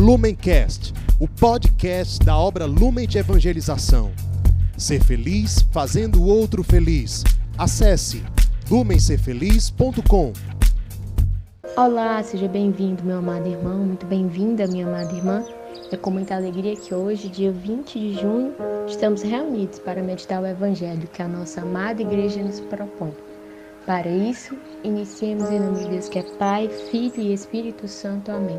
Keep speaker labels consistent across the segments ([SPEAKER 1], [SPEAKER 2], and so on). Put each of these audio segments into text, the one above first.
[SPEAKER 1] Lumencast, o podcast da obra Lumen de Evangelização. Ser feliz fazendo o outro feliz. Acesse lumencerfeliz.com.
[SPEAKER 2] Olá, seja bem-vindo, meu amado irmão, muito bem-vinda, minha amada irmã. É com muita alegria que hoje, dia 20 de junho, estamos reunidos para meditar o Evangelho que a nossa amada igreja nos propõe. Para isso, iniciemos em nome de Deus que é Pai, Filho e Espírito Santo. Amém.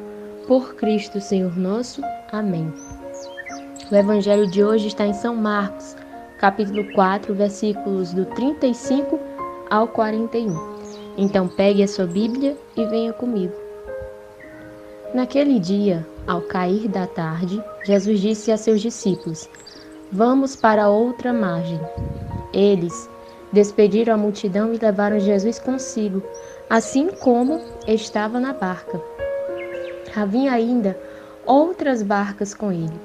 [SPEAKER 2] Por Cristo, Senhor nosso. Amém. O evangelho de hoje está em São Marcos, capítulo 4, versículos do 35 ao 41. Então pegue a sua Bíblia e venha comigo. Naquele dia, ao cair da tarde, Jesus disse a seus discípulos: Vamos para outra margem. Eles despediram a multidão e levaram Jesus consigo, assim como estava na barca. Havia ainda outras barcas com ele.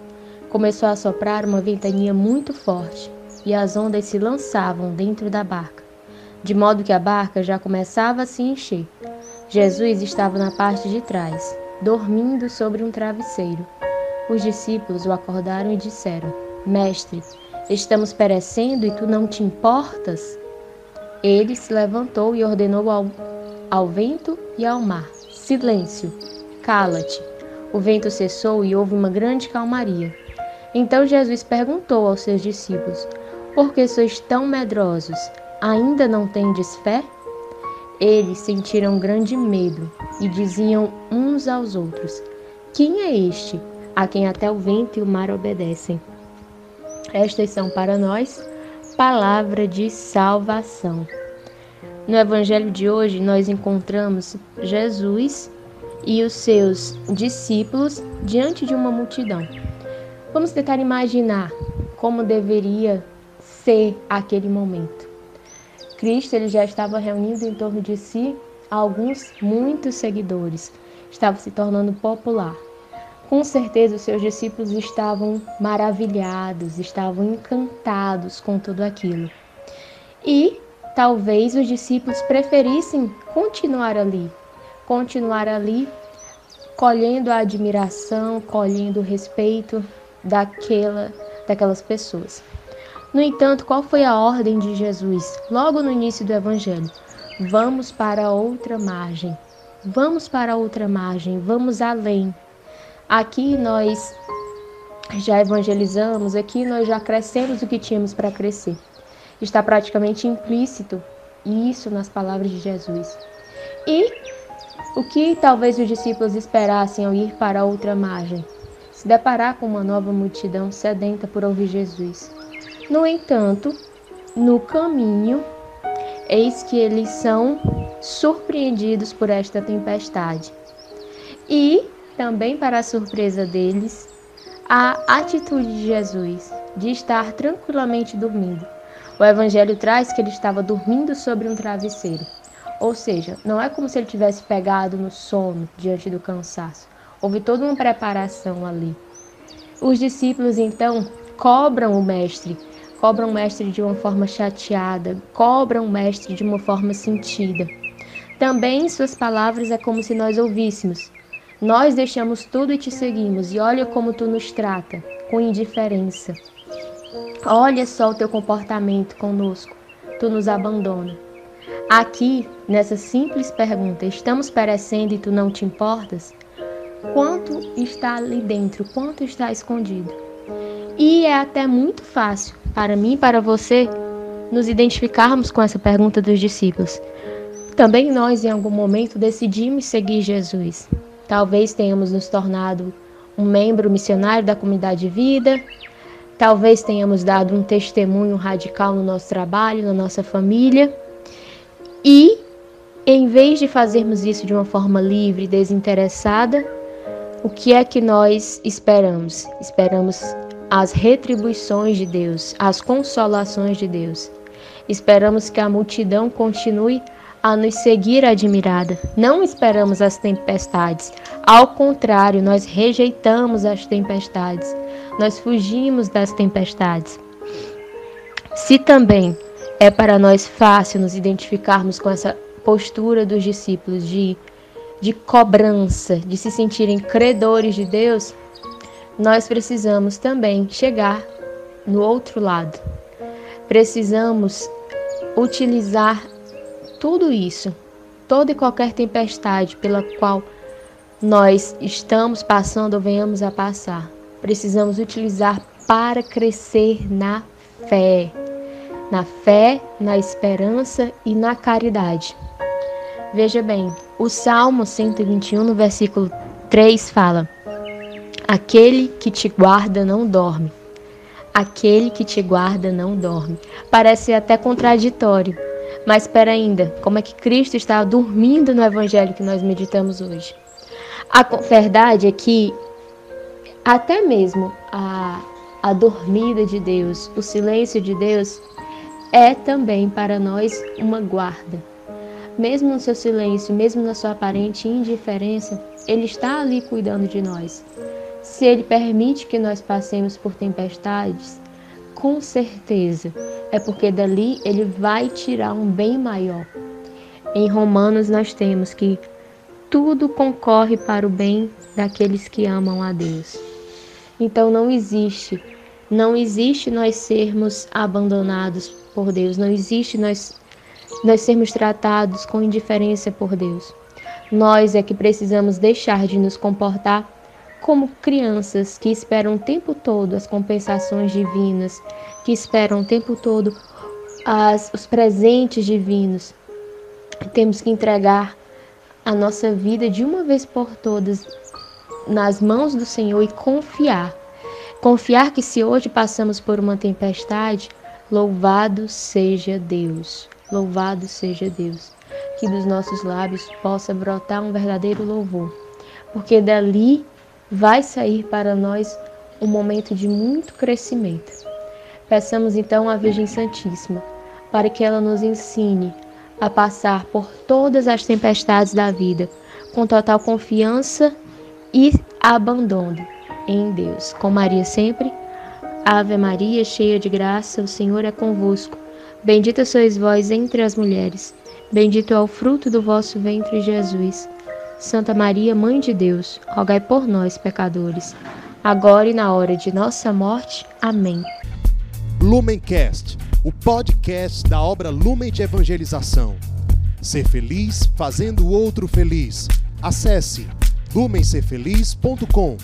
[SPEAKER 2] Começou a soprar uma ventania muito forte e as ondas se lançavam dentro da barca, de modo que a barca já começava a se encher. Jesus estava na parte de trás, dormindo sobre um travesseiro. Os discípulos o acordaram e disseram: Mestre, estamos perecendo e tu não te importas? Ele se levantou e ordenou ao, ao vento e ao mar: Silêncio, cala-te. O vento cessou e houve uma grande calmaria. Então Jesus perguntou aos seus discípulos: Por que sois tão medrosos? Ainda não tendes fé? Eles sentiram grande medo e diziam uns aos outros: Quem é este a quem até o vento e o mar obedecem? Estas são para nós palavra de salvação. No evangelho de hoje, nós encontramos Jesus e os seus discípulos diante de uma multidão. Vamos tentar imaginar como deveria ser aquele momento. Cristo ele já estava reunindo em torno de si alguns muitos seguidores, estava se tornando popular. Com certeza os seus discípulos estavam maravilhados, estavam encantados com tudo aquilo. E talvez os discípulos preferissem continuar ali, continuar ali colhendo a admiração, colhendo o respeito daquela, daquelas pessoas. No entanto, qual foi a ordem de Jesus logo no início do Evangelho? Vamos para outra margem. Vamos para outra margem, vamos além. Aqui nós já evangelizamos, aqui nós já crescemos o que tínhamos para crescer. Está praticamente implícito isso nas palavras de Jesus. E o que talvez os discípulos esperassem ao ir para outra margem? Se deparar com uma nova multidão sedenta por ouvir Jesus. No entanto, no caminho, eis que eles são surpreendidos por esta tempestade. E, também para a surpresa deles, a atitude de Jesus de estar tranquilamente dormindo. O Evangelho traz que ele estava dormindo sobre um travesseiro. Ou seja, não é como se ele tivesse pegado no sono diante do cansaço. Houve toda uma preparação ali. Os discípulos então cobram o mestre, cobram o mestre de uma forma chateada, cobram o mestre de uma forma sentida. Também em suas palavras é como se nós ouvíssemos: Nós deixamos tudo e te seguimos, e olha como tu nos trata, com indiferença. Olha só o teu comportamento conosco, tu nos abandona. Aqui, nessa simples pergunta, estamos perecendo e tu não te importas? Quanto está ali dentro? Quanto está escondido? E é até muito fácil para mim e para você nos identificarmos com essa pergunta dos discípulos. Também nós, em algum momento, decidimos seguir Jesus. Talvez tenhamos nos tornado um membro missionário da comunidade de vida, talvez tenhamos dado um testemunho radical no nosso trabalho, na nossa família e, em vez de fazermos isso de uma forma livre, desinteressada, o que é que nós esperamos? Esperamos as retribuições de Deus, as consolações de Deus. Esperamos que a multidão continue a nos seguir admirada. Não esperamos as tempestades. Ao contrário, nós rejeitamos as tempestades. Nós fugimos das tempestades. Se também é para nós fácil nos identificarmos com essa postura dos discípulos de, de cobrança, de se sentirem credores de Deus, nós precisamos também chegar no outro lado. Precisamos utilizar tudo isso, toda e qualquer tempestade pela qual nós estamos passando ou venhamos a passar. Precisamos utilizar para crescer na fé, na fé, na esperança e na caridade. Veja bem, o Salmo 121, no versículo 3, fala: Aquele que te guarda não dorme. Aquele que te guarda não dorme. Parece até contraditório, mas espera ainda, como é que Cristo está dormindo no evangelho que nós meditamos hoje? A verdade é que até mesmo a, a dormida de Deus, o silêncio de Deus, é também para nós uma guarda. Mesmo no seu silêncio, mesmo na sua aparente indiferença, Ele está ali cuidando de nós. Se Ele permite que nós passemos por tempestades, com certeza é porque dali Ele vai tirar um bem maior. Em Romanos nós temos que tudo concorre para o bem daqueles que amam a Deus. Então não existe, não existe nós sermos abandonados por Deus, não existe nós nós sermos tratados com indiferença por Deus. Nós é que precisamos deixar de nos comportar como crianças que esperam o tempo todo as compensações divinas, que esperam o tempo todo as, os presentes divinos. Temos que entregar a nossa vida de uma vez por todas nas mãos do Senhor e confiar. Confiar que se hoje passamos por uma tempestade, louvado seja Deus. Louvado seja Deus. Que dos nossos lábios possa brotar um verdadeiro louvor, porque dali vai sair para nós um momento de muito crescimento. Peçamos então à Virgem Santíssima para que ela nos ensine a passar por todas as tempestades da vida com total confiança e abandono em Deus. Com Maria sempre. Ave Maria, cheia de graça, o Senhor é convosco. Bendita sois vós entre as mulheres. Bendito é o fruto do vosso ventre, Jesus. Santa Maria, Mãe de Deus, rogai por nós, pecadores, agora e na hora de nossa morte. Amém.
[SPEAKER 1] Lumencast, o podcast da obra Lumen de Evangelização. Ser feliz fazendo o outro feliz. Acesse lumencerfeliz.com.